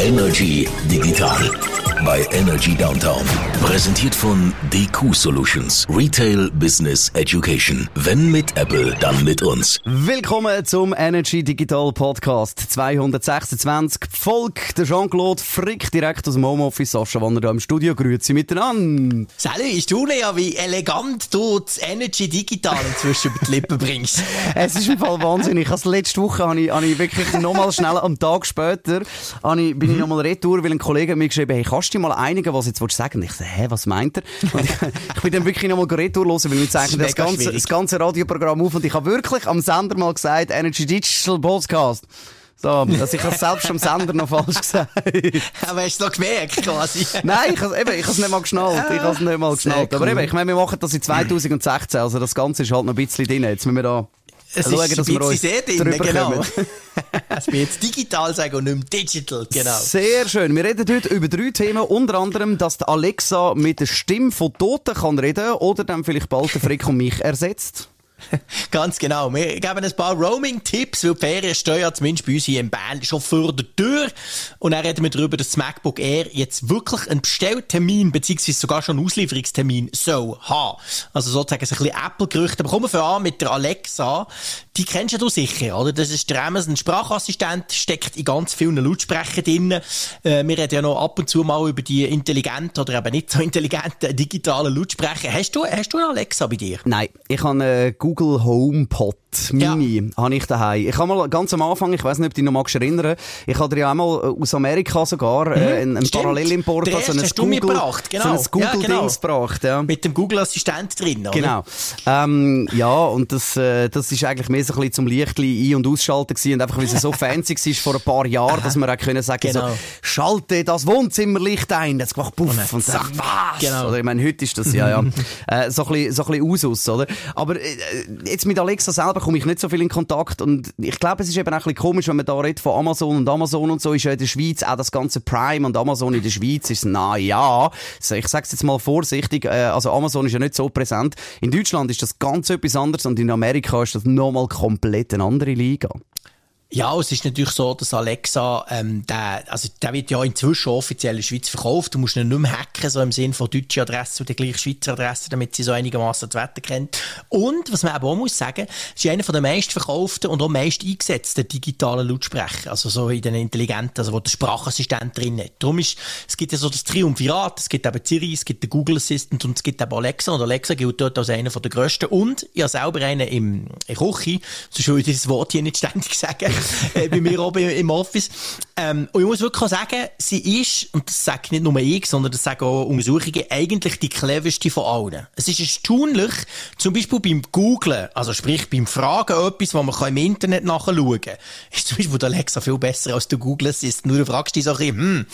Energy Digital bei Energy Downtown. Präsentiert von DQ Solutions. Retail Business Education. Wenn mit Apple, dann mit uns. Willkommen zum Energy Digital Podcast 226. Volk, der Jean-Claude Frick direkt aus dem Homeoffice. Sascha Wanner da im Studio. Grüezi miteinander. Salut, ist du ja, wie elegant du das Energy Digital inzwischen über die Lippen bringst. es ist im Fall wahnsinnig. Also letzte Woche habe ich, habe ich wirklich nochmal schnell am Tag später habe ich, bin ich nochmal retour, weil ein Kollege mir geschrieben hey, kannst du dir mal einigen, was jetzt sagen willst? Ich so, hä, was meint er? Und ich, ich bin dann wirklich nochmal retour hören, weil wir zeichnen das, das ganze, das ganze Radioprogramm auf und ich habe wirklich am Sender mal gesagt, Energy Digital Podcast. So, also ich habe selbst am Sender noch falsch gesagt. Aber hast du noch gemerkt, quasi? Nein, ich habe es nicht mal geschnallt. Ich habe es nicht mal geschnallt. Cool. Aber eben, ich meine, wir machen das in 2016, also das Ganze ist halt noch ein bisschen drin. Jetzt müssen wir da es schauen, ist dass wir uns drin, genau. Es wird jetzt digital sagen und nicht mehr digital, genau. Sehr schön. Wir reden heute über drei Themen. Unter anderem, dass Alexa mit der Stimme von Toten kann reden oder dann vielleicht bald der Frick und mich ersetzt. Ganz genau. Wir geben ein paar Roaming-Tipps, weil die Ferien stehen ja zumindest bei uns hier in Bern schon vor der Tür. Und dann reden wir darüber, dass das MacBook Air jetzt wirklich einen Bestelltermin, beziehungsweise sogar schon einen Auslieferungstermin soll haben. Also sozusagen ein bisschen Apple-Gerüchte. Aber kommen wir an mit der Alexa. Die kennst du sicher, oder? Das ist der Amazon Sprachassistent, steckt in ganz vielen Lautsprechern drin. Äh, wir reden ja noch ab und zu mal über die intelligenten oder eben nicht so intelligenten digitalen Lautsprecher. Hast du, hast du eine Alexa bei dir? Nein, ich habe Google HomePod Mini ja. habe ich daheim. Ich habe mal ganz am Anfang, ich weiß nicht, ob du dich noch magst erinnern, ich habe dir ja einmal äh, aus Amerika sogar äh, mhm. einen, Parallelimport, also ein Google, gebracht, genau. so ein Google ja, genau. Dings gebracht, ja. Mit dem Google Assistent drin, oder? Genau. Ähm, ja, und das, äh, das ist eigentlich mehr so ein bisschen zum Lichtli ein- und ausschalten gewesen und einfach, weil es so fancy war vor ein paar Jahren, dass wir auch können sagen, genau. so, schalte das Wohnzimmerlicht ein, jetzt gemacht puff und, und zack, was? Genau. Oder ich meine, heute ist das ja, ja, äh, so ein bisschen, so ein bisschen aus, oder? Aber äh, jetzt mit Alexa selber selber komme ich nicht so viel in Kontakt und ich glaube, es ist eben auch ein bisschen komisch, wenn man da redet von Amazon und Amazon und so, ist ja in der Schweiz auch das ganze Prime und Amazon in der Schweiz ist, na ja, ich sage es jetzt mal vorsichtig, äh, also Amazon ist ja nicht so präsent. In Deutschland ist das ganz etwas anderes und in Amerika ist das nochmal komplett eine andere Liga. Ja, es ist natürlich so, dass Alexa, ähm, der, also der wird ja inzwischen offiziell in der Schweiz verkauft. Du musst ihn nicht mehr hacken, so im Sinne von deutscher Adresse oder gleich Schweizer Adresse, damit sie so einigermaßen das Wetter kennt. Und, was man aber auch muss sagen, ist einer der meistverkauften und auch meist eingesetzten digitalen Lautsprecher. Also so in den intelligenten, also wo der Sprachassistent drin hat. Darum ist, es gibt ja so das Triumvirat, es gibt eben Siri, es gibt den Google Assistant und es gibt eben Alexa. Und Alexa gilt dort als einer der grössten. Und, ich habe selber einen im, in Küche, sonst würde ich dieses Wort hier nicht ständig sagen. Äh, bei mir oben im Office. Ähm, und ich muss wirklich sagen, sie ist, und das sagt nicht nur ich, sondern das sagen auch Untersuchungen, eigentlich die cleverste von allen. Es ist erstaunlich, zum Beispiel beim Googlen, also sprich beim Fragen etwas, was man im Internet nachschauen kann, ist zum Beispiel der Alexa viel besser als der Google Assistant. Nur du fragst dich so ein bisschen, hm,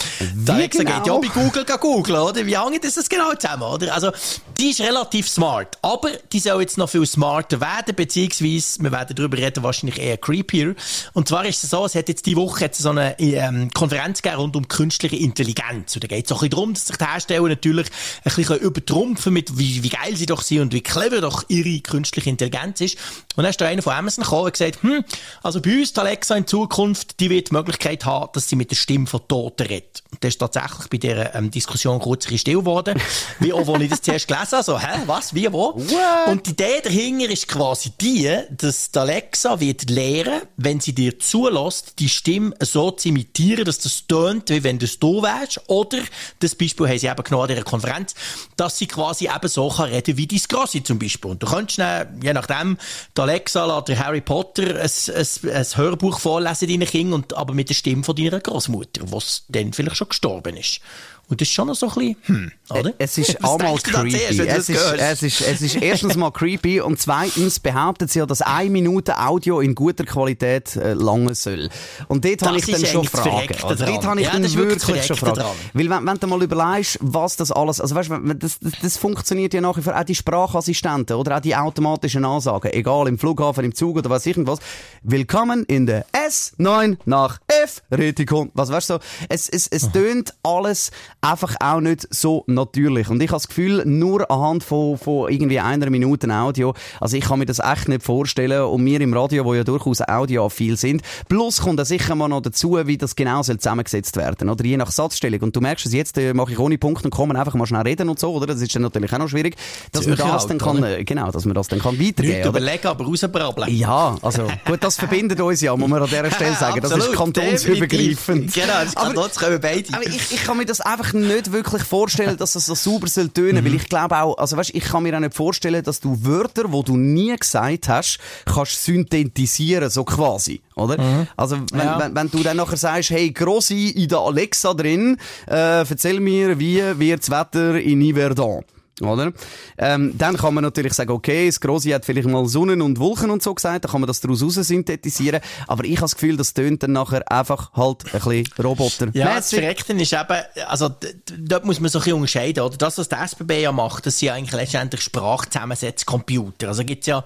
der Alexa genau? geht ja bei Google googeln, oder? Wie hängt das genau zusammen, oder? Also, die ist relativ smart. Aber die soll jetzt noch viel smarter werden, beziehungsweise, wir werden darüber reden, wahrscheinlich eher creepier. Und zwar ist es so, es hat jetzt die Woche jetzt so eine ähm, Konferenz gegeben rund um künstliche Intelligenz. Und da geht es auch ein bisschen darum, dass sich die Hersteller natürlich ein bisschen übertrumpfen mit, wie, wie geil sie doch sind und wie clever doch ihre künstliche Intelligenz ist. Und dann ist da einer von Amazon gekommen und gesagt, hm, also bei uns, die Alexa in Zukunft, die wird die Möglichkeit haben, dass sie mit der Stimme von Toten redet. Und das ist tatsächlich bei dieser ähm, Diskussion kurz still geworden. wie auch, als ich das zuerst gelesen habe, so, hä, was, wie, wo? What? Und die Idee dahinter ist quasi die, dass die Alexa wird lernen, wenn sie dir zulässt, die Stimme so zu imitieren, dass das tönt, wie wenn du es du wärst. Oder, das Beispiel haben sie eben genommen in dieser Konferenz, dass sie quasi eben so kann reden wie die Grossi zum Beispiel. Und du könntest dann, je nachdem, die Alexa lässt Harry Potter ein, ein, ein Hörbuch vorlesen deinen Kindern, aber mit der Stimme von deiner Großmutter, was dann vielleicht schon gestorben ist. Und das ist schon noch so ein bisschen, hm, oder? Es ist einmal creepy. Es ist, es, ist, es ist erstens mal creepy und zweitens behauptet sie ja, dass eine Minute Audio in guter Qualität äh, lange soll. Und dort habe ich dann schon Fragen. Also, dort habe ich ja, dann wirklich, schon Fragen. Dran. Weil wenn, wenn du mal überlegst, was das alles, also weißt du, das, das, das funktioniert ja nach wie vor auch die Sprachassistenten oder auch die automatischen Ansagen, egal im Flughafen, im Zug oder was irgendwas. Willkommen in der S9 nach F Retikon. Was weißt du so? Es, es, es tönt alles einfach auch nicht so natürlich. Und ich habe das Gefühl, nur anhand von, von irgendwie einer Minute Audio, also ich kann mir das echt nicht vorstellen und wir im Radio, wo ja durchaus audioaffil sind, sind. Plus kommt da sicher mal noch dazu, wie das genau soll zusammengesetzt werden, oder? Je nach Satzstellung. Und du merkst es jetzt, äh, mache ich ohne Punkt und kommen einfach mal schnell reden und so, oder? Das ist dann natürlich auch noch schwierig, dass man das dann kann, äh, genau, dass man das dann kann weitergeben. Nicht überlegen, aber rausbrabbeln. Ja, also, gut, das verbindet uns ja, muss man an dieser Stelle sagen. das ist kantonsübergreifend. Genau, das Kantons können beide. Aber ich, ich kann mir das einfach nicht wirklich vorstellen, dass es so sauber soll tönen, mhm. weil ich glaube auch, also weißt, ich kann mir auch nicht vorstellen, dass du Wörter, die du nie gesagt hast, kannst synthetisieren, so quasi, oder? Mhm. Also, wenn, ja. wenn, wenn, du dann nachher sagst, hey, Grossi in der Alexa drin, äh, erzähl mir, wie wird das Wetter in Yverdon? Oder? Ähm, dann kann man natürlich sagen, okay, das Grosse hat vielleicht mal Sonnen und Wolken und so gesagt, dann kann man das daraus raus synthetisieren. Aber ich habe das Gefühl, das tönt dann nachher einfach halt ein bisschen Roboter. Ja, das Verreckten ist eben, also, dort muss man so ein bisschen unterscheiden, oder? Das, was der SBB ja macht, das sind ja eigentlich letztendlich Sprachzusammensetzcomputer. Also gibt's ja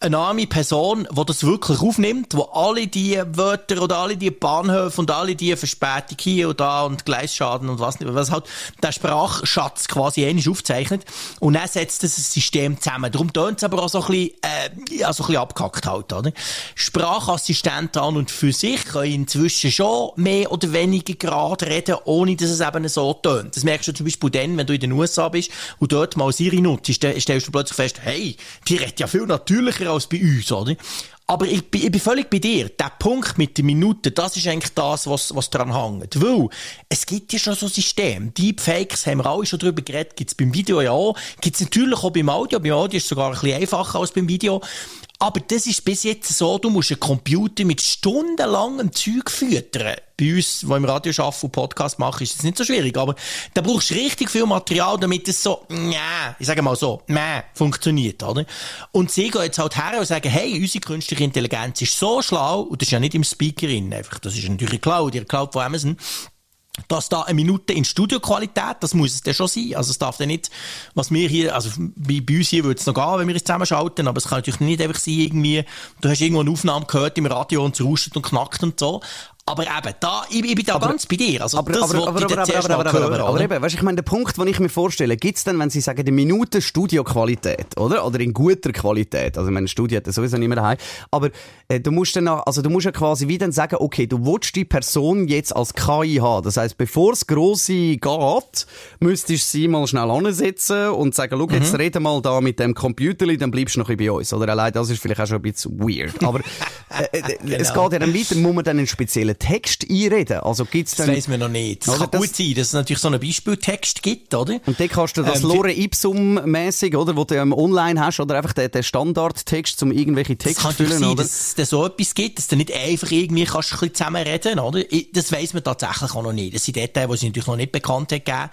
eine arme Person, die das wirklich aufnimmt, wo alle die Wörter oder alle die Bahnhöfe und alle die Verspätung hier und da und Gleisschaden und was nicht, was halt der Sprachschatz quasi ähnlich aufzeichnet. Und dann setzt das System zusammen. Darum tönt es aber auch so ein bisschen, äh, ja, so ein bisschen abgehackt halt, oder? Sprachassistenten an und für sich können inzwischen schon mehr oder weniger gerade reden, ohne dass es eben so tönt. Das merkst du zum Beispiel dann, wenn du in den USA bist und dort mal Siri nutzt, stellst du plötzlich fest, hey, die redet ja viel natürlicher als bei uns, oder? Aber ich, ich bin völlig bei dir. Der Punkt mit den Minuten, das ist eigentlich das, was, was dran hängt. Weil, es gibt ja schon so ein System. Deepfakes haben wir alle schon drüber geredet, gibt's beim Video ja auch. Gibt's natürlich auch beim Audio. Beim Audio ist es sogar ein bisschen einfacher als beim Video. Aber das ist bis jetzt so, du musst einen Computer mit stundenlangem Zeug füttern. Bei uns, wo im Radio arbeiten und Podcast machen, ist das nicht so schwierig. Aber da brauchst du richtig viel Material, damit es so, ja, ich sage mal so, mäh, funktioniert, oder? Und sie gehen jetzt halt her und sagen, hey, unsere künstliche Intelligenz ist so schlau, und das ist ja nicht im Speakerin, einfach, das ist natürlich Cloud, ihr Cloud von Amazon, dass da eine Minute in Studioqualität, das muss es dann schon sein. Also es darf dann nicht, was wir hier, also bei, bei uns hier würde es noch gehen, wenn wir es zusammenschalten, aber es kann natürlich nicht einfach sein, irgendwie, du hast irgendwo eine Aufnahme gehört im Radio und es rauscht und knackt und so. Aber eben, da, ich, ich bin da aber, ganz bei dir. Also, aber, das aber, aber, aber, aber, aber, aber, aber, aber eben, weißt, ich meine, der Punkt, den ich mir vorstelle, gibt's denn, wenn Sie sagen, die Minute Studioqualität, oder? Oder in guter Qualität. Also, meine Studio hat sowieso nicht mehr daheim. Aber, äh, du musst dann, also, du musst ja quasi wie dann sagen, okay, du willst die Person jetzt als KI haben. Das heisst, bevor es grosse geht, müsstest du sie mal schnell ansetzen und sagen, schau, jetzt mhm. rede mal da mit dem Computer, dann bleibst du noch ein bei uns. Oder allein das ist vielleicht auch schon ein bisschen weird. Aber, äh, äh, genau. es geht ja dann weiter, muss man dann einen speziellen Text einreden? Also gibt's dann... Das weiss man noch nicht. Das kann das... gut sein, dass es natürlich so einen Beispieltext gibt, oder? Und dann kannst du das ähm, Lore Ipsum-mäßig, oder, wo du ähm, online hast, oder einfach den, den Standardtext, um irgendwelche Texte zu füllen, sein, oder? dass es so etwas gibt, dass du nicht einfach irgendwie kannst ein bisschen zusammenreden, oder? Das weiss man tatsächlich auch noch nicht. Das sind Details, die es natürlich noch nicht bekannt hat gegeben.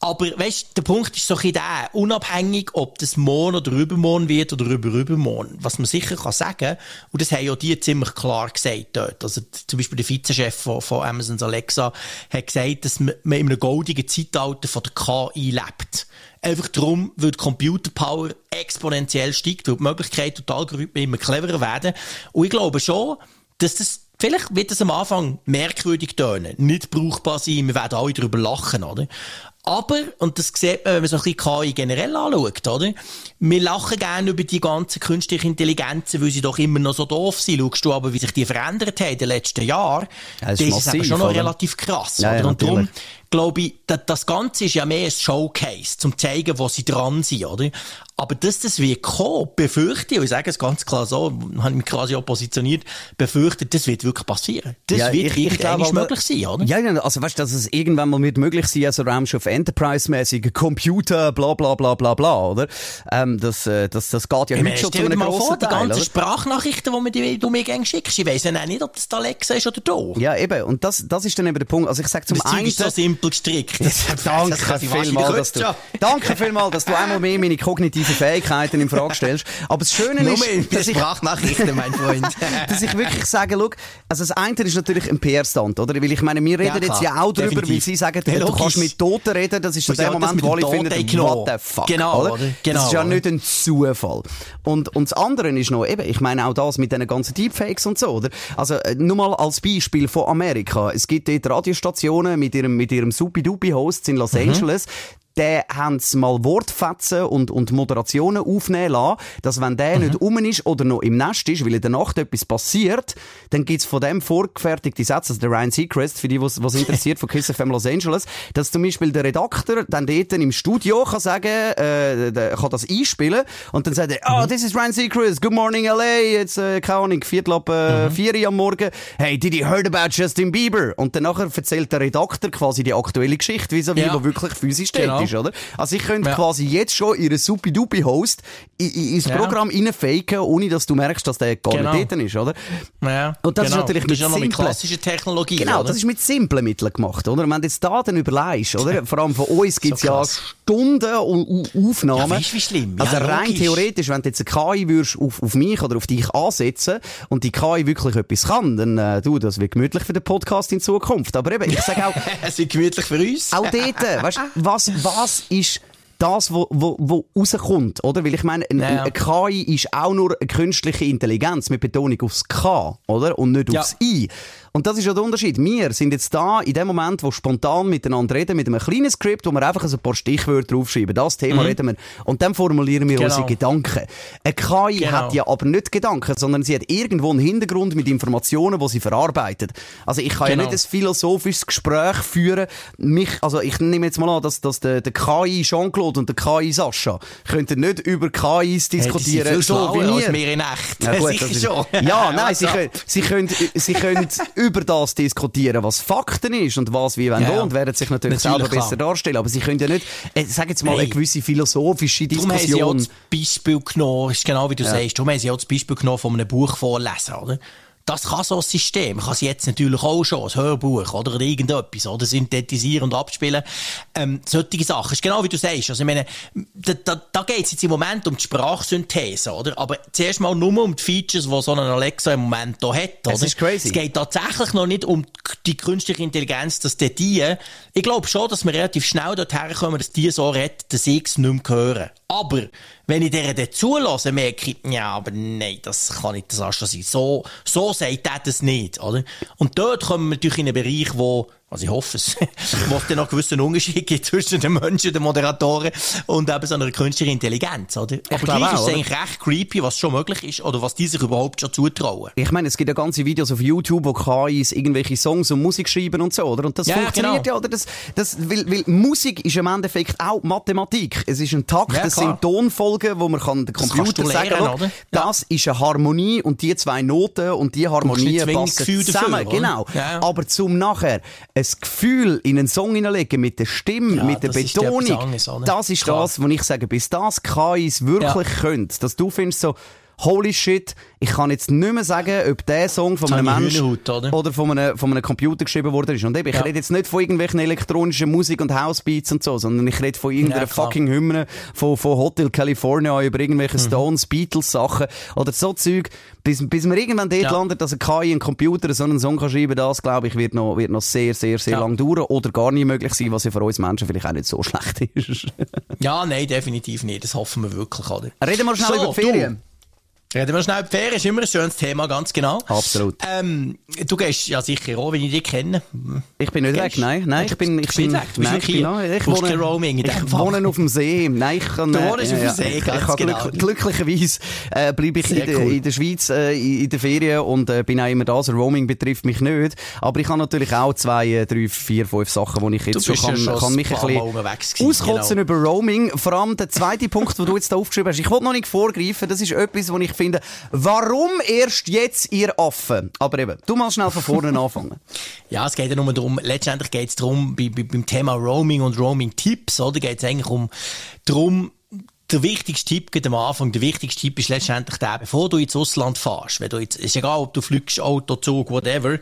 Aber weißt, der Punkt ist so ein der, unabhängig, ob das morgen oder übermorgen wird oder über übermorgen. Was man sicher kann sagen, und das haben ja die ziemlich klar gesagt dort. Also zum Beispiel der Vizechef von, von Amazon Alexa hat gesagt, dass man in einem goldigen Zeitalter von der KI lebt. Einfach darum, weil die Computerpower exponentiell steigt, weil die Möglichkeiten und die Algorithmen immer cleverer werden. Und ich glaube schon, dass das Vielleicht wird es am Anfang merkwürdig tönen, nicht brauchbar sein, wir werden alle darüber lachen, oder? Aber, und das sieht man, wenn man so ein bisschen KI generell anschaut, oder? Wir lachen gerne über die ganzen künstlichen Intelligenzen, weil sie doch immer noch so doof sind. Schaust du aber, wie sich die verändert haben in den letzten Jahren, ja, das, das ist, massiv, schon noch oder? relativ krass, ja, oder? Ja, und darum, glaube ich, das Ganze ist ja mehr ein Showcase, zum zeigen, wo sie dran sind, oder? Aber dass das wie kommen, befürchte ich, und ich sage es ganz klar so, habe ich mich quasi auch positioniert, befürchte, das wird wirklich passieren. Das ja, wird irgendwann möglich sein, oder? Ja, also weißt du, dass es irgendwann mal wird möglich sein, also Raumschiff Enterprise-mäßig, Computer, bla bla bla bla bla, oder? Ähm, das, äh, das, das geht ja ich heute schon zu einem grossen vor, die ganzen Sprachnachrichten, die, mir, du mir gerne schickst, ich weiss ja nicht, ob das Alexa ist oder du. Ja, eben, und das, das ist dann eben der Punkt. Also ich sag zum das einen... ist so simpel gestrickt. Das, danke vielmals, dass du, danke vielmals, dass du einmal mehr meine kognitive diese Fähigkeiten in Frage stellst. Aber das Schöne ist, dass ich, Sprachnachrichten, mein Freund. dass ich wirklich sage, look, also das eine ist natürlich ein PR-Stand, oder? Weil ich meine, wir reden ja, jetzt ja auch darüber, Definitiv. wie sie sagen, ja, du kannst mit Toten reden, das ist in dem Moment, wo finden, genau. what the fuck, genau, oder? Genau, das ist ja nicht ein Zufall. Und, und das andere ist noch, eben, ich meine auch das mit den ganzen Deepfakes und so, oder? Also, äh, nur mal als Beispiel von Amerika. Es gibt dort Radiostationen mit ihrem, mit ihrem Supi-Dupi-Host in Los mhm. Angeles, den haben sie mal Wortfetzen und, und Moderationen aufnehmen lassen, dass wenn der mhm. nicht um ist oder noch im Nest ist, weil in der Nacht etwas passiert, dann gibt's von dem vorgefertigte Sätze, also der Ryan Seacrest, für die, was, was interessiert, von Kiss FM Los Angeles, dass zum Beispiel der Redakteur dann dort im Studio kann sagen, äh, der kann das einspielen und dann sagt er, oh, this is Ryan Seacrest, good morning LA, jetzt, äh, keine Ahnung, Viertel ab äh, mhm. vier am Morgen, hey, did you heard about Justin Bieber? Und dann nachher erzählt der Redakteur quasi die aktuelle Geschichte, wie so wie, ja. wo wirklich physisch genau. Ist, oder? Also ich könnte ja. quasi jetzt schon ihre Supi-Dupi-Host ins ja. Programm reinfaken, ohne dass du merkst, dass der gar genau. nicht dort ist, oder? Ja, und das genau. ist natürlich das mit, ist mit klassischer Technologie, Genau, oder? das ist mit simplen Mitteln gemacht, oder? Wenn du jetzt da dann überlegst, oder? Vor allem von uns gibt es so ja Stunden und Aufnahmen. Ja, weißt, wie schlimm. Also rein logisch. theoretisch, wenn du jetzt eine KI würdest auf, auf mich oder auf dich ansetzen und die KI wirklich etwas kann, dann, äh, du, das wird gemütlich für den Podcast in Zukunft. Aber eben, ich sage auch... es wird gemütlich für uns. auch dort, weißt, was, was ist das, wo, wo, wo rauskommt, oder? Weil ich meine, ein, ja, ja. eine KI ist auch nur eine künstliche Intelligenz mit Betonung aufs K, oder? Und nicht aufs I. Und das ist ja der Unterschied. Wir sind jetzt da in dem Moment, wo spontan miteinander reden, mit einem kleinen Skript, wo wir einfach ein paar Stichwörter draufschreiben. Das Thema mhm. reden wir. Und dann formulieren wir genau. unsere Gedanken. Eine KI genau. hat ja aber nicht Gedanken, sondern sie hat irgendwo einen Hintergrund mit Informationen, die sie verarbeitet. Also ich kann genau. ja nicht ein philosophisches Gespräch führen. Mich, also ich nehme jetzt mal an, dass, dass der, der KI Jean-Claude und der KI Sascha könnten nicht über KIs diskutieren. Hey, so wie wir. In echt. Ja, gut, ist, schon. Ja, nein, sie können, sie können, sie können über das diskutieren, was Fakten ist und was wie wenn ja, und werden sich natürlich, natürlich selber klar. besser darstellen. Aber sie können ja nicht, äh, sag jetzt mal, hey. eine gewisse philosophische Diskussion. Darum haben sie auch das Beispiel genommen, ist genau wie du ja. sagst, darum haben sie auch das Beispiel genommen von einem Buch vorlesen, oder? Das kann so ein System. Kann es jetzt natürlich auch schon, ein Hörbuch oder irgendetwas, oder synthetisieren und abspielen. Ähm, solche Sachen. Ist genau wie du sagst. Also, ich meine, da, da, da geht es jetzt im Moment um die Sprachsynthese, oder? Aber zuerst mal nur um die Features, die so ein Alexa im Moment hier hat, oder? Das ist crazy. Es geht tatsächlich noch nicht um die künstliche Intelligenz, dass die, die ich glaube schon, dass wir relativ schnell dorthin kommen, dass die so redet, dass ich es nicht mehr höre. Aber, wenn ich denen dann zulasse, merke ich, ja, aber nein, das kann nicht das Astra sein. So, so sagt er das nicht, oder? Und dort kommen wir natürlich in einen Bereich, wo also ich hoffe es, es dann noch gewissen Unterschied gibt zwischen den Menschen, den Moderatoren und eben so einer künstlichen Intelligenz, oder? Ich Aber gleich auch, ist es eigentlich recht creepy, was schon möglich ist oder was die sich überhaupt schon zutrauen. Ich meine, es gibt ja ganze Videos auf YouTube, wo KIs irgendwelche Songs und Musik schreiben und so, oder? Und das ja, funktioniert genau. ja, oder? Das, das, weil, weil Musik ist im Endeffekt auch Mathematik. Es ist ein Takt, ja, es sind Tonfolgen, wo man kann den Computer sagen, lernen, oder? das ja. ist eine Harmonie und die zwei Noten und die Harmonie passen zusammen. Dafür, genau. Ja. Aber zum nachher ein Gefühl in einen Song hineinlegen mit der Stimme, ja, mit der Betonung, anderes, das ist Klar. das, was ich sage, bis das KIs wirklich ja. können, dass du findest so, holy shit, ich kann jetzt nicht mehr sagen, ob der Song von einem Menschen oder? oder, von, einem, von einem Computer geschrieben worden ist. Und eben, ich ja. rede jetzt nicht von irgendwelchen elektronischen Musik und Housebeats und so, sondern ich rede von irgendeiner ja, fucking Hymne von, von Hotel California über irgendwelche mhm. Stones, Beatles Sachen oder so Zeug. Bis, bis man irgendwann dort ja. landet, dass ein KI, ein Computer so einen Song kann schreiben, das glaube ich wird noch, wird noch sehr, sehr, sehr lang dauern oder gar nicht möglich sein, was ja für uns Menschen vielleicht auch nicht so schlecht ist. ja, nein, definitiv nicht. Das hoffen wir wirklich, oder? Reden wir schnell so, über die Ferien. Du. Reden wir schnell. Die Ferien ist immer ein schönes Thema, ganz genau. Absolut. Ähm, du gehst ja sicher auch, wenn ich dich kenne. Ich bin nicht gehst? weg, nein. Nein, ich bin, ich bin, weg. Du bist nein, ich bin, nein, ich wohne, Roaming ich wohne auf dem See. Nein, ich kann, du wohnst äh, auf dem See, ganz ich genau. Glück, glücklicherweise, äh, bleibe ich in, cool. in, der Schweiz, äh, in der Ferien und, äh, bin auch immer da. Also Roaming betrifft mich nicht. Aber ich habe natürlich auch zwei, äh, drei, vier, fünf Sachen, die ich jetzt schon kann, ja schon kann mich ein bisschen auskotzen genau. über Roaming. Vor allem der zweite Punkt, den du jetzt da aufgeschrieben hast. Ich wollte noch nicht vorgreifen. Das ist etwas, was ich finde, Warum erst jetzt, ihr Affen? Aber eben, du mal schnell von vorne anfangen. ja, es geht ja nur darum, letztendlich geht es darum, bei, bei, beim Thema Roaming und Roaming-Tipps, oder? Geht es eigentlich um, darum, der wichtigste Tipp geht am Anfang, der wichtigste Tipp ist letztendlich der, bevor du ins Ausland fährst, wenn du jetzt, ist egal, ob du fliegst, Auto, Zug, whatever.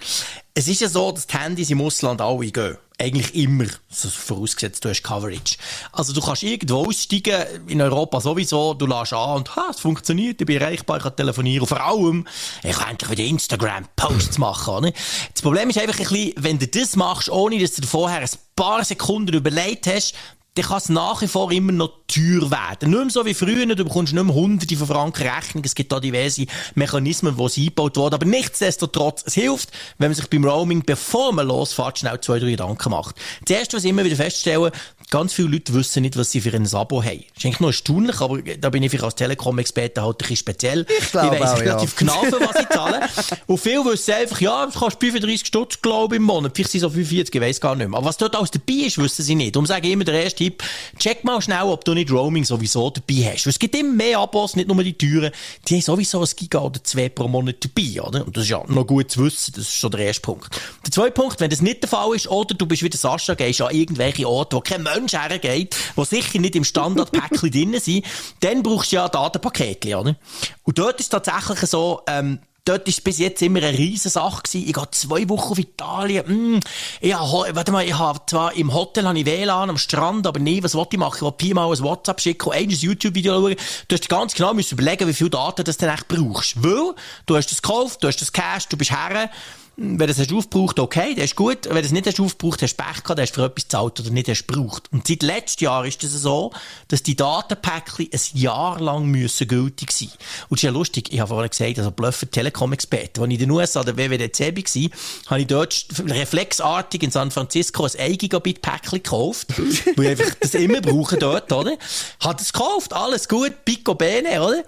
Es ist ja so, dass die Handys im Ausland alle gehen eigentlich immer, also vorausgesetzt, du hast Coverage. Also du kannst irgendwo aussteigen, in Europa sowieso, du lässt an und ha, es funktioniert, ich bin erreichbar, ich kann telefonieren. Vor allem, ich kann endlich wieder Instagram-Posts machen. Oder? Das Problem ist einfach ein bisschen, wenn du das machst, ohne dass du vorher ein paar Sekunden überlegt hast, dann kann es nach wie vor immer noch teuer werden. Nicht mehr so wie früher, du bekommst nicht mehr hunderte von Franken Rechnung, es gibt da diverse Mechanismen, die eingebaut wurden, aber nichtsdestotrotz, es hilft, wenn man sich beim Roaming, bevor man losfährt, schnell zwei, drei Gedanken macht. Das erste, was ich immer wieder feststelle, ganz viele Leute wissen nicht, was sie für ein Abo haben. Das ist eigentlich noch erstaunlich, aber da bin ich als Telekom-Experte halt ein bisschen speziell. Ich glaube Ich weiss auch, ja. relativ genau, für was ich zahle. Und viele wissen einfach, ja, das kostet 35 Stutz, glaube ich, im Monat. Vielleicht sind es so 45, ich weiss gar nicht mehr. Aber was dort alles dabei ist, wissen sie nicht. Darum sage ich immer, der erste Tipp, check mal schnell, ob du nicht Roaming sowieso dabei hast. Weil es gibt immer mehr Abos, nicht nur die teuren, die haben sowieso ein Giga oder zwei pro Monat dabei, oder? Und das ist ja noch gut zu wissen, das ist schon der erste Punkt. Der zweite Punkt, wenn das nicht der Fall ist, oder du bist wie der Sascha, gehst an irgendwelche Orte, wo kein Mensch hergeht, wo sicher nicht im Standardpäckchen drin sind, dann brauchst du ja Datenpakete, oder? Und dort ist tatsächlich so, ähm, Dort ist bis jetzt immer eine riesen Sache gewesen. Ich gehe zwei Wochen auf Italien. Mm, ich habe, warte mal, ich habe zwar im Hotel habe ich WLAN am Strand, aber nie, was wollte ich machen? Ich wollte mal ein WhatsApp schicken ein YouTube-Video schauen. Du hast ganz genau müssen überlegen, wie viel Daten du denn echt brauchst. Weil, du hast das gekauft, du hast das Cash, du bist her. Wenn es hast aufgebraucht, okay, das ist gut. Wenn es nicht hast aufgebraucht, hast du Pech gehabt, hast für etwas gezahlt oder nicht hast gebraucht. Und seit letztem Jahr ist es das so, dass die Datenpäckchen ein Jahr lang müssen gültig sein. Und das ist ja lustig, ich habe vorhin gesagt, also Bluffer Telekom-Experte. Als ich in den USA der WWDC war, habe ich dort reflexartig in San Francisco ein 1 Gigabit Päckchen gekauft, weil ich einfach das immer brauche dort, oder? Hat es gekauft, alles gut, Pico Bene, oder?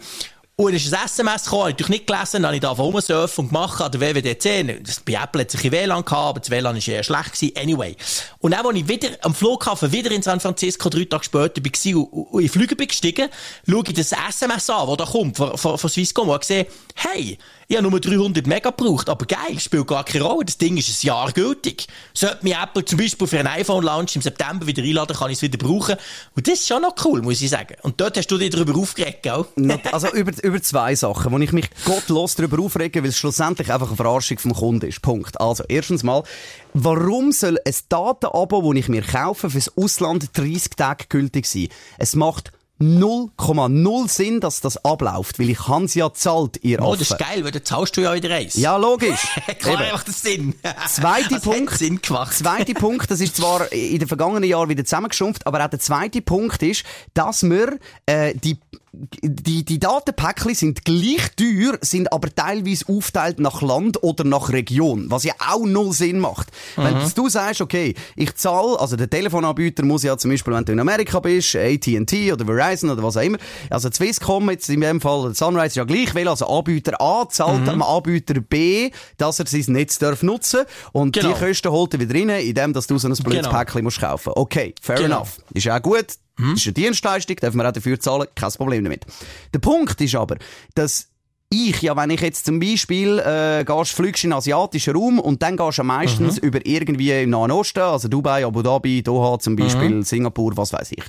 Und es ist ein SMS gekommen, habe ich natürlich nicht gelesen, dann habe ich da rumsurfen und gemacht an der WWDC. Das, bei Apple hat sich ein WLAN gehabt, aber das WLAN war eher schlecht gewesen. Anyway. Und dann, als ich wieder am Flughafen wieder in San Francisco drei Tage später war und, und in den Flüger bin gestiegen, schaue ich das SMS an, das da kommt, von, von, von Swisscom, und gesehen, hey, ich habe nur 300 Mega gebraucht, aber geil, spielt gar keine Rolle. Das Ding ist ein Jahr gültig. Sollte mir Apple zum Beispiel für einen iPhone-Launch im September wieder einladen, kann ich es wieder brauchen. Und das ist schon noch cool, muss ich sagen. Und dort hast du dich darüber aufgeregt, gell? Also über, über zwei Sachen, wo ich mich gottlos darüber aufrege, weil es schlussendlich einfach eine Verarschung vom Kunden ist. Punkt. Also, erstens mal, warum soll ein Datenabo, das ich mir kaufe, fürs Ausland 30 Tage gültig sein? Es macht 0,0 Sinn, dass das abläuft, weil ich hab's ja zahlt, ihr Oh, das ist geil, weil dann zahlst du ja wieder eins. Ja, logisch. Klar, Eben. macht das Sinn. Zweiter das Punkt. Sinn gemacht. Zweiter Punkt, das ist zwar in den vergangenen Jahren wieder zusammengeschrumpft, aber auch der zweite Punkt ist, dass wir äh, die die, die Datenpäckchen sind gleich teuer, sind aber teilweise aufteilt nach Land oder nach Region, was ja auch null Sinn macht. Wenn Mhm. du sagst, okay, ich zahle, also der Telefonanbieter muss ja zum Beispiel, wenn du in Amerika bist, AT&T oder Verizon oder was auch immer, also Swisscom jetzt in dem Fall, Sunrise ist ja gleich, weil also Anbieter A zahlt Mhm. am Anbieter B, dass er sein Netz darf nutzen und Genau. die Kosten holt er wieder rein, indem dass du so ein blödes Genau. Päckchen musst kaufen. Okay, fair Genau. enough. Ist ja auch gut. Das ist eine Dienstleistung, dürfen wir auch dafür zahlen, kein Problem damit. Der Punkt ist aber, dass ich, ja, wenn ich jetzt zum Beispiel, äh, gehst, fliegst in den asiatischen Raum und dann gehst du meistens über irgendwie im Nahen Osten, also Dubai, Abu Dhabi, Doha zum Beispiel, Singapur, was weiß ich.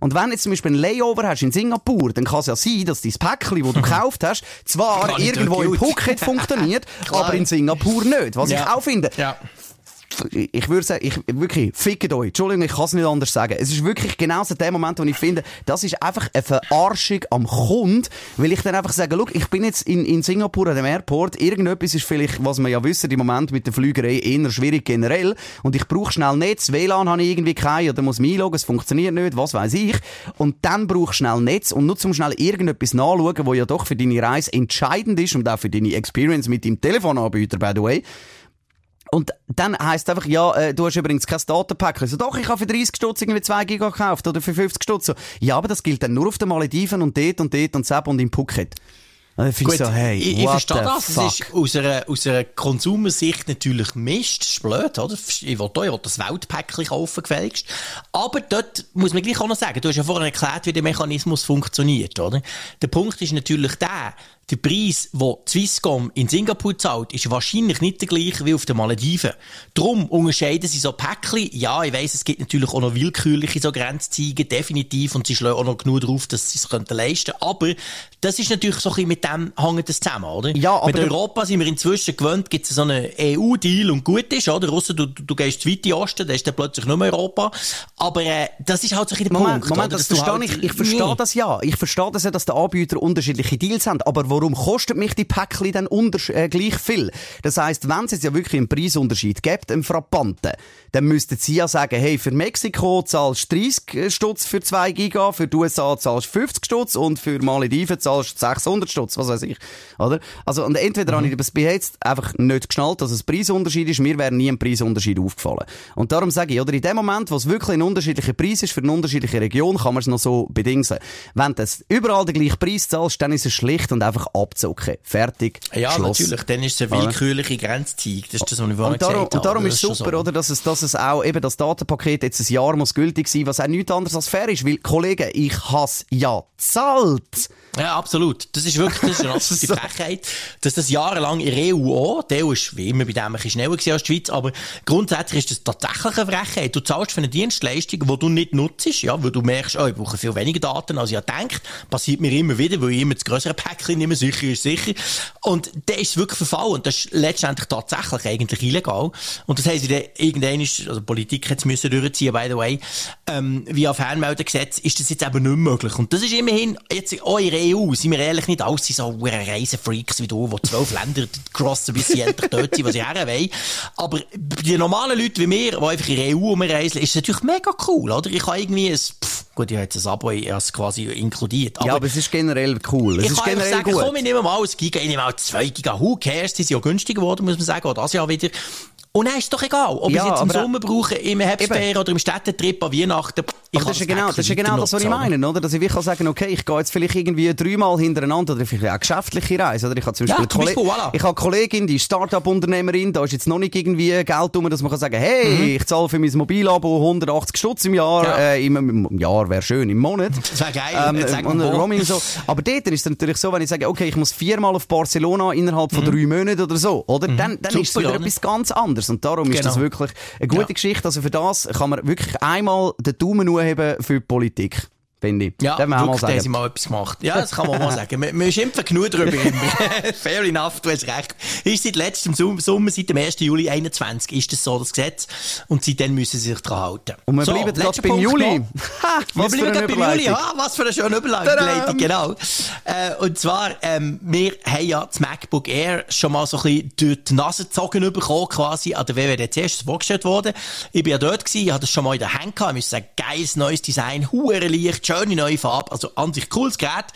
Und wenn jetzt zum Beispiel ein Layover hast in Singapur, dann kann es ja sein, dass dein Päckchen, das du gekauft hast, zwar irgendwo im. Phuket funktioniert, aber in Singapur nicht. Was ich Ja. auch finde, Ja. Ich würde sagen, ich, wirklich, fickt euch. Entschuldigung, ich kann es nicht anders sagen. Es ist wirklich genau so der Moment, wo ich finde, das ist einfach eine Verarschung am Kunden, weil ich dann einfach sage, look, ich bin jetzt in, in Singapur an dem Airport, irgendetwas ist vielleicht, was wir ja wissen, im Moment mit der Flügerei eher schwierig generell, und ich brauche schnell Netz, WLAN habe ich irgendwie kein, oder muss mich einloggen, es funktioniert nicht, was weiß ich, und dann brauche ich schnell Netz, und nur zum schnell irgendetwas nachschauen, wo ja doch für deine Reise entscheidend ist, und auch für deine Experience mit dem Telefonanbieter, by the way, und dann heisst einfach, ja, äh, du hast übrigens kein Datenpack. So, doch, ich habe für 30 Stutz irgendwie 2 Giga gekauft oder für 50 Stutz. Ja, aber das gilt dann nur auf den Malediven und dort und dort und Sepp und im Phuket. Dann finde ich so, hey, ich, ich verstehe das. fuck? Es ist aus einer, aus einer Konsumersicht natürlich Mist. Das ist blöd, oder? Ich will, ich will das Weltpäckchen kaufen, gefälligst. Aber dort muss man gleich auch noch sagen, du hast ja vorhin erklärt, wie der Mechanismus funktioniert, oder? Der Punkt ist natürlich der, der Preis, den Swisscom in Singapur zahlt, ist wahrscheinlich nicht der gleiche wie auf den Malediven. Darum unterscheiden sie so Päckchen. Ja, ich weiss, es gibt natürlich auch noch willkürliche so Grenzziegen, definitiv, und sie schlagen auch noch genug drauf, dass sie es könnten leisten. Aber das ist natürlich so ein bisschen mit dem hängt das zusammen, oder? Ja, aber Mit Europa sind wir inzwischen gewöhnt, gibt es so einen EU-Deal und gut ist, oder? Ausser du, du, du gehst weit in Osten, dann ist dann plötzlich nur Europa. Aber äh, das ist halt so ein der Moment, Punkt. Moment, das verstehe halt, ich. Ich verstehe das ja. Ich verstehe das ja, dass die Anbieter unterschiedliche Deals haben. Aber warum kostet mich die Päckchen dann unter, äh, gleich viel? Das heisst, wenn es jetzt ja wirklich einen Preisunterschied gibt, einen frappanten, dann müssten sie ja sagen, hey, für Mexiko zahlst du 30 Stutz für 2 Giga, für die USA zahlst du 50 Stutz und für Malediven zahlst du 600 Stutz, was weiß ich. Oder? Also, und entweder habe ich das bis jetzt einfach nicht geschnallt, dass es ein Preisunterschied ist. Mir wäre nie ein Preisunterschied aufgefallen. Und darum sage ich, oder in dem Moment, wo es wirklich ein unterschiedlicher Preis ist für eine unterschiedliche Region, kann man es noch so bedingsen. Wenn du überall den gleichen Preis zahlst, dann ist es schlicht und einfach abzocken. Fertig. Ja, Schluss. natürlich. Dann ist es eine willkürliche Grenzziehung. Das ist das, was ich vorhin Und darum, gesagt und darum habe. ist es super, so. oder, dass es, dass es auch eben das Datenpaket jetzt ein Jahr muss gültig sein, was auch nichts anderes als fair ist, weil, Kollegen, ich has ja zahlt. Ja, absolut. Das ist wirklich das ist eine absolute So. Frechheit, dass das jahrelang in der EU auch, die EU ist wie immer bei dem ein bisschen schneller gewesen als die Schweiz, aber grundsätzlich ist das tatsächlich eine Frechheit. Du zahlst für eine Dienstleistung, die du nicht nutzt, ja, weil du merkst, oh, ich brauche viel weniger Daten, als ich denkt. Passiert mir immer wieder, weil ich immer das größere Päckchen nehme, sicher ist sicher. Und der ist wirklich verfallen und das ist letztendlich tatsächlich eigentlich illegal. Und das haben sie dann irgendwann, also Politik jetzt müssen durchziehen, by the way, ähm, via Fernmeldegesetz ist das jetzt eben nicht möglich. Und das ist immerhin, jetzt auch in der EU, sind wir ehrlich nicht alles so hure Reisefreaks wie du, die zwölf Länder crossen, bis sie endlich dort sind, was sie her wollen. Aber die normalen Leute wie wir, die einfach in der EU rumreisen, ist es natürlich mega cool, oder? Ich habe irgendwie ein, pff, gut, ich habe jetzt ein Abo erst quasi inkludiert. ja, aber es ist generell cool. Es ich ist kann generell sagen, gut. komm, ich nehme mal ein Giga, ich nehme mal zwei Giga. Who cares? Die sind ja günstiger geworden, muss man sagen, oder das Jahr wieder. Und dann ist es doch egal, ob Ja, ich es jetzt im Sommer brauche, im Herbstferien oder im Städtetrip an Weihnachten. Ich Aber das ist, ja genau, das ist ja genau das, was ich meine, oder? Dass ich wirklich sagen kann, okay, ich gehe jetzt vielleicht irgendwie dreimal hintereinander oder vielleicht auch geschäftliche Reise, oder? Ich habe zum Ja, Beispiel, zum eine Beispiel, voilà. ich habe eine Kollegin, die ist Start-up-Unternehmerin, da ist jetzt noch nicht irgendwie Geld drum, dass man kann sagen, hey, Mhm. ich zahle für mein Mobilabo 180 Stutz im Jahr, Ja. äh, im, im Jahr wäre schön, im Monat. Das wäre geil, Ähm, und. Roaming so. Aber dort ist es natürlich so, wenn ich sage, okay, ich muss viermal auf Barcelona innerhalb von drei Monaten oder so, oder? Dann, dann Mhm. Super, ist es wieder etwas ganz anderes. Und darum ist Genau. das wirklich eine gute Ja. Geschichte. Also für das kann man wirklich einmal den Daumen hochheben für die Politik. Finde ich. Ja, Darf man mal wirklich, da haben sagen. mal etwas gemacht. Ja, das kann man mal sagen. Wir, wir schimpfen genug immer. Fair enough, du hast recht. Ist seit letztem Sommer, seit dem 1. Juli 21, ist das so das Gesetz. Und seitdem müssen sie sich dran halten. Und wir so, bleiben gerade beim Punkt Juli. Ha, Wir was für bleiben gerade beim Juli. Ah, was für eine schöne Überleitung, genau. Äh, und zwar, ähm, wir haben ja das MacBook Air schon mal so ein bisschen durch die Nase gezogen bekommen, quasi an der WWDC ist es vorgestellt worden. Ich bin ja dort gewesen, ich hatte das schon mal in der Hand gehabt. Ich muss sagen, geiles neues Design, hure Licht, schöne neue Farbe, also an sich cooles Gerät.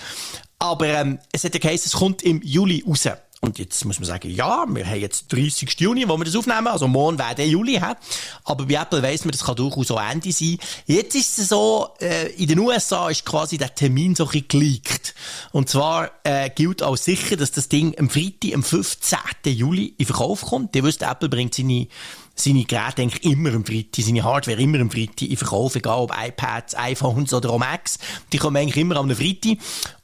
Aber ähm, es hat ja geheißen, es kommt im Juli raus. Und jetzt muss man sagen, ja, wir haben jetzt 30. Juni, wo wir das aufnehmen, also morgen wäre der Juli, he? aber bei Apple weiss man, das kann durchaus auch Ende sein. Jetzt ist es so, äh, in den USA ist quasi der Termin so ein bisschen geleakt. Und zwar äh, gilt als sicher, dass das Ding am Freitag, am 15. Juli in Verkauf kommt. Ihr wisst, Apple bringt seine seine Geräte eigentlich immer am Freitag, seine Hardware immer am Freitag in Verkauf, egal ob iPads, iPhones oder auch Macs, die kommen eigentlich immer am Freitag.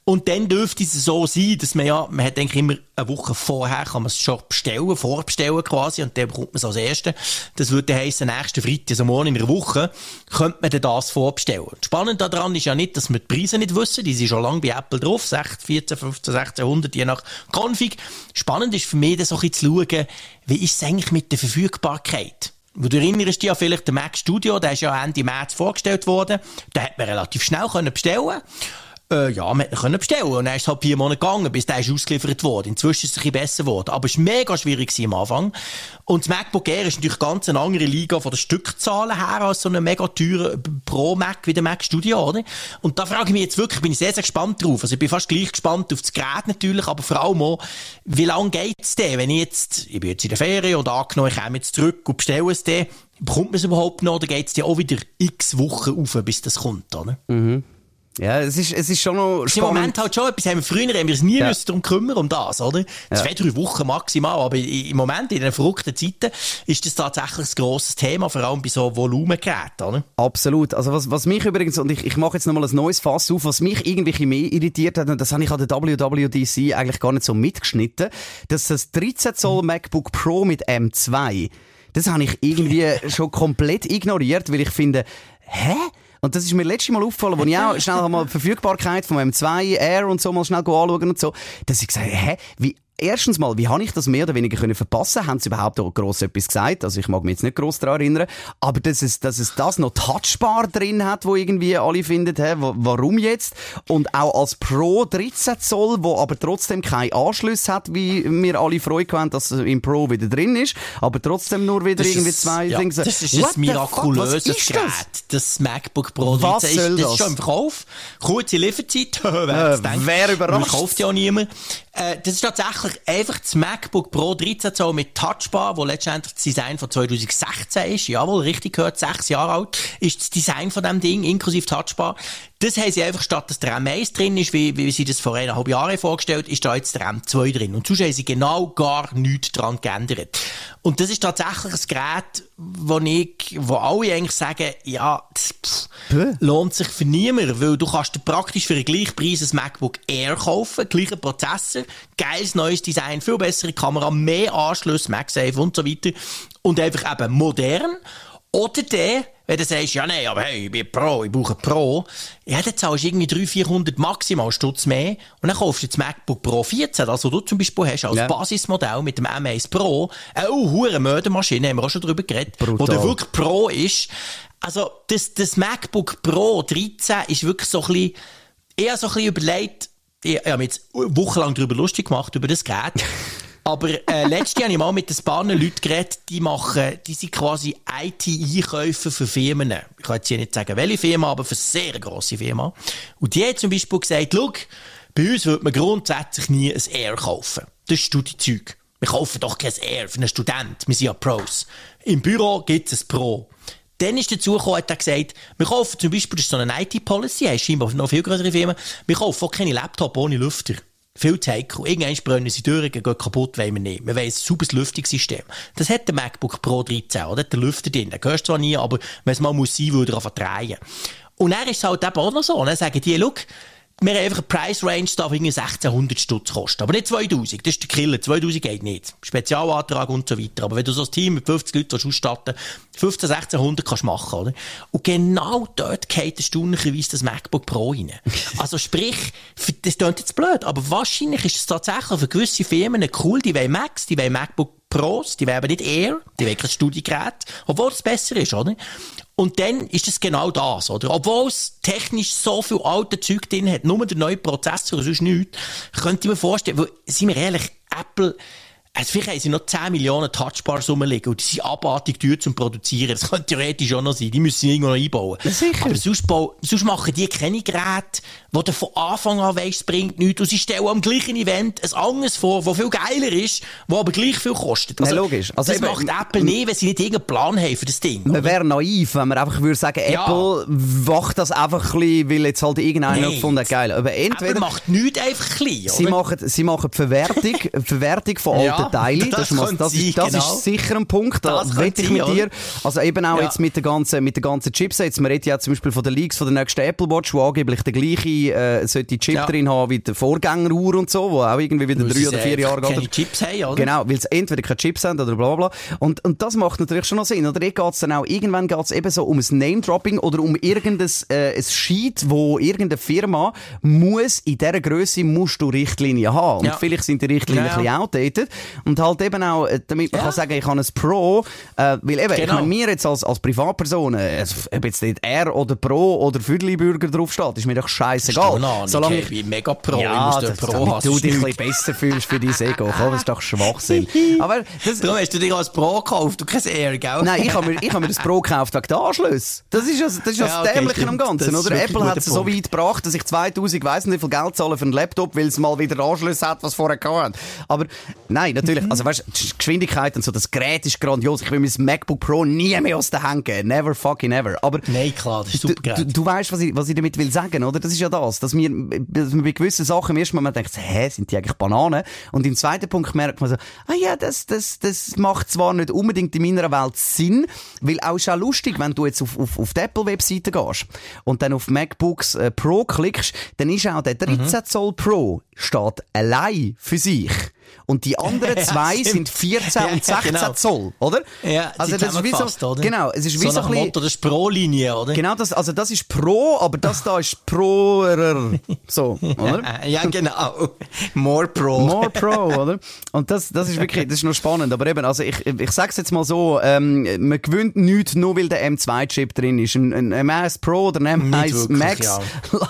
Und dann dürfte es so sein, dass man ja, man hat eigentlich immer eine Woche vorher, kann man es schon bestellen, vorbestellen quasi, und dann bekommt man es als Erste. Das würde heissen, nächsten Freitag, also morgen in einer Woche, könnte man dann das vorbestellen. Spannend daran ist ja nicht, dass wir die Preise nicht wissen, die sind schon lange bei Apple drauf, 16, 14, 15, 1600, je nach Config. Spannend ist für mich, dann so ein bisschen zu schauen, wie ist es eigentlich mit der Verfügbarkeit? Du erinnerst dich ja vielleicht, der Mac Studio, der ist ja Ende März vorgestellt worden. Den hat man relativ schnell können bestellen äh, ja, man konnte ihn bestellen. Und dann ist es halt vier Monate gegangen, bis der ist ausgeliefert wurde. Inzwischen ist es ein bisschen besser geworden. Aber es war mega schwierig am Anfang. Und das MacBook Air ist natürlich ganz eine andere Liga von den Stückzahlen her als so ein mega teurer Pro Mac wie der Mac Studio, oder? Und da frage ich mich jetzt wirklich, bin ich sehr, sehr gespannt drauf. Also ich bin fast gleich gespannt auf das Gerät natürlich, aber vor allem auch, wie lange geht's denn? Wenn ich jetzt, ich bin jetzt in der Ferien und angenommen, ich komme jetzt zurück und bestelle es dann, bekommt man es überhaupt noch oder geht's dir auch wieder x Wochen auf, bis das kommt, oder? Ja, es ist, es ist schon noch ist im Moment halt schon etwas, haben wir früher haben wir uns nie Ja. müssen darum kümmern, um das, oder? Zwei, drei Wochen maximal, aber im Moment, in den verrückten Zeiten, ist das tatsächlich ein grosses Thema, vor allem bei so Volumengeräten, oder? Absolut. Also was, was mich übrigens, und ich, ich mache jetzt nochmal ein neues Fass auf, was mich irgendwie mehr irritiert hat, und das habe ich an der WWDC eigentlich gar nicht so mitgeschnitten, dass das 13 Zoll MacBook Pro mit M2, das habe ich irgendwie schon komplett ignoriert, weil ich finde, hä? Und das ist mir letztes Mal aufgefallen, als ich auch schnell mal die Verfügbarkeit von M2 Air und so mal schnell anschauen und so, dass ich gesagt hä, wie Erstens mal, wie habe ich das mehr oder weniger können verpassen? Haben sie überhaupt auch gross etwas gesagt? Also ich mag mich jetzt nicht gross daran erinnern. Aber dass es, dass es das noch touchbar drin hat, wo irgendwie alle finden, hä, warum jetzt? Und auch als Pro 13 Zoll, wo aber trotzdem keinen Anschluss hat, wie wir alle Freude haben, dass es im Pro wieder drin ist, aber trotzdem nur wieder das irgendwie ist, zwei ja, Dinge. Das ist ein mirakulöses Gerät. Das? das MacBook Pro 13 Was soll ist, das das? ist schon im Verkauf. Kurze Lieferzeit. wer, äh, wer überrascht? Man kauft ja auch niemand. Äh, das ist tatsächlich einfach das MacBook Pro 13 Zoll mit Touchbar, wo letztendlich das Design von 2016 ist. Jawohl, richtig gehört, sechs Jahre alt ist das Design von dem Ding, inklusive Touchbar. Das haben sie einfach, statt dass der M1 drin ist, wie, wie sie das vor eineinhalb Jahren vorgestellt, ist da jetzt der M2 drin. Und sonst haben sie genau gar nichts dran geändert. Und das ist tatsächlich ein Gerät, wo ich, wo alle eigentlich sagen, ja, das, pff, lohnt sich für niemanden, weil du kannst praktisch für den gleichen Preis ein MacBook Air kaufen, gleicher Prozessor, geiles neues Design, viel bessere Kamera, mehr Anschluss, MagSafe und so weiter. Und einfach eben modern. Oder der, wenn du sagst, ja, nein, aber hey, ich bin Pro, ich brauche Pro, ja, dann zahlst du irgendwie 300, 400 maximal Stutz mehr und dann kaufst du das MacBook Pro 14, also du zum Beispiel hast als Ja. Basismodell mit dem M1 Pro, eine hure Mördermaschine, haben wir auch schon drüber geredet, wo Brutal. der wirklich Pro ist. Also, das, das MacBook Pro 13 ist wirklich so ein bisschen, habe so ein bisschen überlegt, ich, ich habe mich jetzt wochenlang darüber lustig gemacht, über das Gerät. Aber äh, letztes Jahr habe ich mal mit ein paar Leuten geredet, die machen, die sind quasi IT-Einkäufer für Firmen. Ich kann jetzt hier nicht sagen, welche Firma, aber für sehr grosse Firma. Und die hat zum Beispiel gesagt, schau, bei uns würde man grundsätzlich nie ein Air kaufen. Das ist Studiezeug. Wir kaufen doch kein Air für einen Student. Wir sind ja Pros. Im Büro gibt es ein Pro. Dann ist dazu gekommen, hat er gesagt, wir kaufen zum Beispiel, das ist so eine IT-Policy, er ist scheinbar noch viel größere Firmen, wir kaufen auch keine Laptop ohne Lüfter. Viel zu heikel. Irgendwann brennen sie durch, gehen kaputt, wollen wir nicht. Wir wollen ein sauberes Lüftungssystem. Das hat der MacBook Pro 13, oder? Der Lüfter drin. Den hörst zwar nie, aber wenn es mal muss sein, würde er einfach drehen. Und dann ist halt eben auch noch so. Und dann sagen die, schau, wir haben einfach eine Price Range, darf irgendwie 1600 Stutz kosten. Aber nicht 2000. Das ist der Killer. 2000 geht nicht. Spezialantrag und so weiter. Aber wenn du so ein Team mit 50 Leuten ausstatten 15, 1600 kannst du machen, oder? Und genau dort geht erstaunlicherweise das MacBook Pro rein. Also sprich, das klingt jetzt blöd, aber wahrscheinlich ist es tatsächlich für gewisse Firmen cool, die wollen Macs, die wollen MacBook Pros, die aber nicht Air, die wollen kein Studiegerät, obwohl es besser ist, oder? Und dann ist es genau das, oder? Obwohl es technisch so viel alte Zeug drin hat, nur der neue Prozessor sonst nichts, könnte ich mir vorstellen, weil, sind wir ehrlich, Apple, also vielleicht haben sie noch 10 Millionen Touchbars rumliegen und die sind abartig teuer zum Produzieren. Das könnte theoretisch auch noch sein. Die müssen sie irgendwo noch einbauen. sicher. Aber sonst, sonst machen die keine Geräte, wo von Anfang an weisst, es bringt nichts. Und sie stellen am gleichen Event ein anderes vor, das viel geiler ist, das aber gleich viel kostet. Nein, logisch. Also das eben, macht Apple nicht, wenn sie nicht irgendeinen Plan haben für das Ding. Man wäre naiv, wenn man einfach würde sagen, Ja. Apple wacht das einfach ein bisschen, weil jetzt halt irgendeiner gefunden hat, geil. Aber Apple entweder... macht nichts einfach klein, Sie machen, sie machen die Verwertung, die Verwertung von Ja, alten Teilen. das könnte das, ist, das genau. ist sicher ein Punkt. Da Das wette ich mit sein, dir. Also eben auch Ja. jetzt mit den ganzen, mit den ganzen Chipsets. Man redet ja zum Beispiel von den Leaks von der nächsten Apple Watch, wo angeblich der gleiche, äh, sollte Chip Ja. drin haben wie der Vorgängeruhr und so, wo auch irgendwie wieder Weil drei oder vier Jahre ist. Chips haben, oder? Genau, weil sie entweder keine Chips haben oder bla bla. Und, und das macht natürlich schon noch Sinn. Oder geht es dann auch, irgendwann geht es eben so um ein Name-Dropping oder um irgendein äh, ein Sheet, wo irgendeine Firma muss, in dieser Größe musst du Richtlinien haben. Und Ja. vielleicht sind die Richtlinien Ja, ja. ein bisschen outdated. Und halt eben auch, äh, damit man kann sagen, ich habe ein Pro, äh, weil eben, ich Genau. meine, mir jetzt als, als Privatperson, äh, ob jetzt nicht R oder Pro oder Füdli-Bürger draufsteht, ist mir doch scheißegal. Solange Solange ich wie mega Pro, ja, ich muss das, Pro damit du dich ein bisschen besser fühlst für dein Ego. Komm, das ist doch Schwachsinn. Aber das, Darum hast du dir als Pro gekauft und kein Air, gell? Nein, ich habe mir, ich mir das Pro gekauft wegen der Anschlüsse. Das ist ja das, ist Ja, das okay, Dämliche am stimmt. Ganzen, Das ist oder? Apple hat es so weit gebracht, dass ich 2000, weiss nicht wie viel Geld zahle für einen Laptop, weil es mal wieder Anschlüsse hat, was vorher gehabt hat. Aber nein, natürlich, Mhm. also weißt du, die Geschwindigkeit und so, das Gerät ist grandios. Ich will mein MacBook Pro nie mehr aus den Händen geben. Never fucking ever. Aber Nein, klar, das ist Du, super du, Gerät. du weißt, was ich, was ich damit will sagen, oder? Das ist ja das, dass wir, dass man bei gewissen Sachen im ersten Moment denkt, hä, sind die eigentlich Bananen? Und im zweiten Punkt merkt man so, ah ja, das, das, das macht zwar nicht unbedingt in meiner Welt Sinn, weil auch auch lustig, wenn du jetzt auf, auf, auf die Apple-Webseite gehst und dann auf MacBooks äh, Pro klickst, dann ist auch der 13 Zoll Pro steht allein für sich. Und die anderen zwei sind 14 und 16 genau. Zoll, oder? Ja, also das ist wie so, oder? genau, es ist wie so, so, nach ein bisschen, Motto, das ist Pro-Linie, oder? genau das, also das ist Pro, aber das da ist Pro, so, oder? ja, genau. More Pro. More Pro, oder? Und das, das ist wirklich, das ist noch spannend. Aber eben, also ich, ich sag's jetzt mal so, ähm, man gewinnt nichts, nur weil der M2-Chip drin ist. Ein, ein M1 Pro oder ein M1 wirklich, Max ja.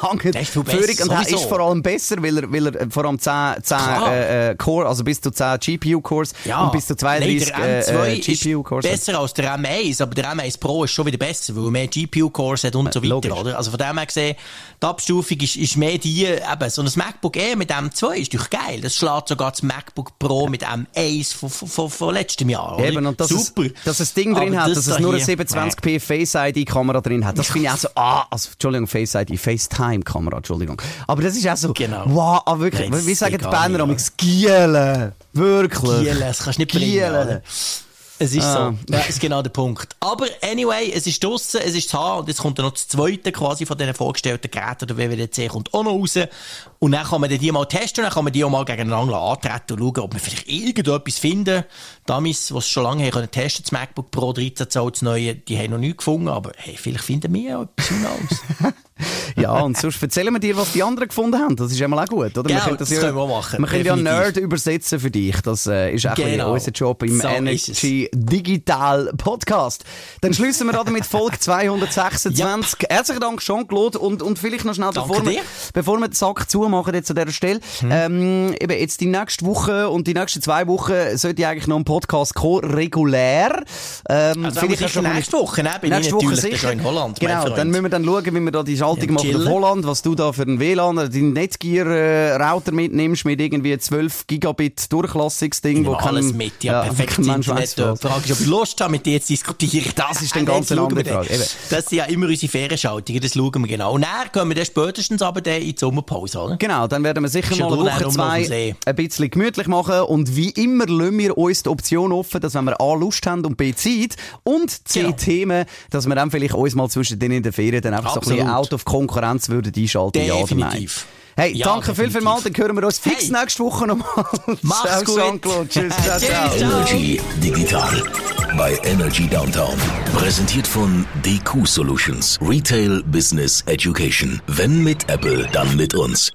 lange Der Führung und er ist vor allem besser, weil er, weil er vor allem 10, 10 Klar. äh, äh, Core, also bis zu 10 GPU-Cores und bis zu 32 Nein, der M2 äh, äh, ist GPU-Cores. besser als der M1, aber der M1 Pro ist schon wieder besser, weil er mehr GPU-Cores hat und so weiter, logisch. oder? Also von dem her gesehen, die Abstufung ist, ist mehr die, eben, so ein MacBook Air mit M2 ist natürlich geil. Das schlägt sogar das MacBook Pro mit M1 von, von, von, von letztem Jahr, oder? Eben, und dass Super. Es, dass es Ding drin Aber hat, das dass es nur eine hier, 720p Face ID-Kamera drin hat. Das finde ich auch so, ah, also, Entschuldigung, Face ID, FaceTime-Kamera, Entschuldigung. Aber das ist auch so, Genau. wow, ah, wirklich, wie das sagen die geht gar Berner Gielen. Wirklich. Gielen, das kannst du nicht bringen, Gielen. oder? Es ist Ah. so. Ja, ist genau der Punkt. Aber anyway, es ist draussen, es ist zu haben und jetzt kommt dann noch das zweite quasi von diesen vorgestellten Geräten, der WWDC kommt auch noch raus. Und dann kann man die mal testen und dann kann man die auch mal gegeneinander antreten und schauen, ob wir vielleicht irgendetwas finden. Damis, was schon lange haben testen, das MacBook Pro 13 Zoll, das neue, die haben noch nichts gefunden, aber hey, vielleicht finden wir ja etwas Neues. Ja, und sonst erzählen wir dir, was die anderen gefunden haben. Das ist einmal auch gut, oder? Genau, können das ja, können wir machen, Wir können ja. Nerd übersetzen für dich. Das äh, ist auch Genau. unser Job im So Energy Digital Podcast. Dann schließen wir damit Folge 226. Herzlichen Dank, Jean-Claude. Und, und vielleicht noch schnell, Danke bevor wir, bevor wir den Sack zumachen jetzt an dieser Stelle. Hm. Ähm, eben jetzt die nächste Woche und die nächsten zwei Wochen sollte eigentlich noch ein Podcast kommen, regulär. Ähm, Also vielleicht du noch nächste Woche, ne? Bin Nächste ich Woche sicher. schon in Holland, Genau, dann müssen wir dann schauen, wie wir da die Schaltung Ja, machen auf chillen. Holland, was du da für einen WLAN, oder deinen Netgear-Router mitnimmst mit irgendwie 12 Gigabit Durchlassungsding, Ich wo nehme alles mit, ja, Die was. Frage ist, ob ich Lust habe, mit dir zu diskutieren. Das ist dann ganz eine andere. Frage. Das sind ja immer unsere Ferienschaltungen, das schauen wir genau. Und dann gehen wir dann spätestens aber dann in die Sommerpause, oder? Genau, dann werden wir sicher ja mal eine Woche, zwei ein bisschen gemütlich machen und wie immer lassen wir uns die Option offen, dass wenn wir A Lust haben und B Zeit und C Genau. Themen, dass wir dann vielleicht uns mal zwischen denen in der Ferien dann einfach so ein bisschen Absolut. out of Konkurrenz würden einschalten, ja oder nein. Definitiv. Hey, Ja, danke viel, viel mal, dann hören wir uns fix Hey. nächste Woche nochmal. Mach's gut. Jean-Claude. Tschüss, ciao, ciao. Energy Digital bei Energy Downtown. Präsentiert von DQ Solutions. Retail Business Education. Wenn mit Apple, dann mit uns.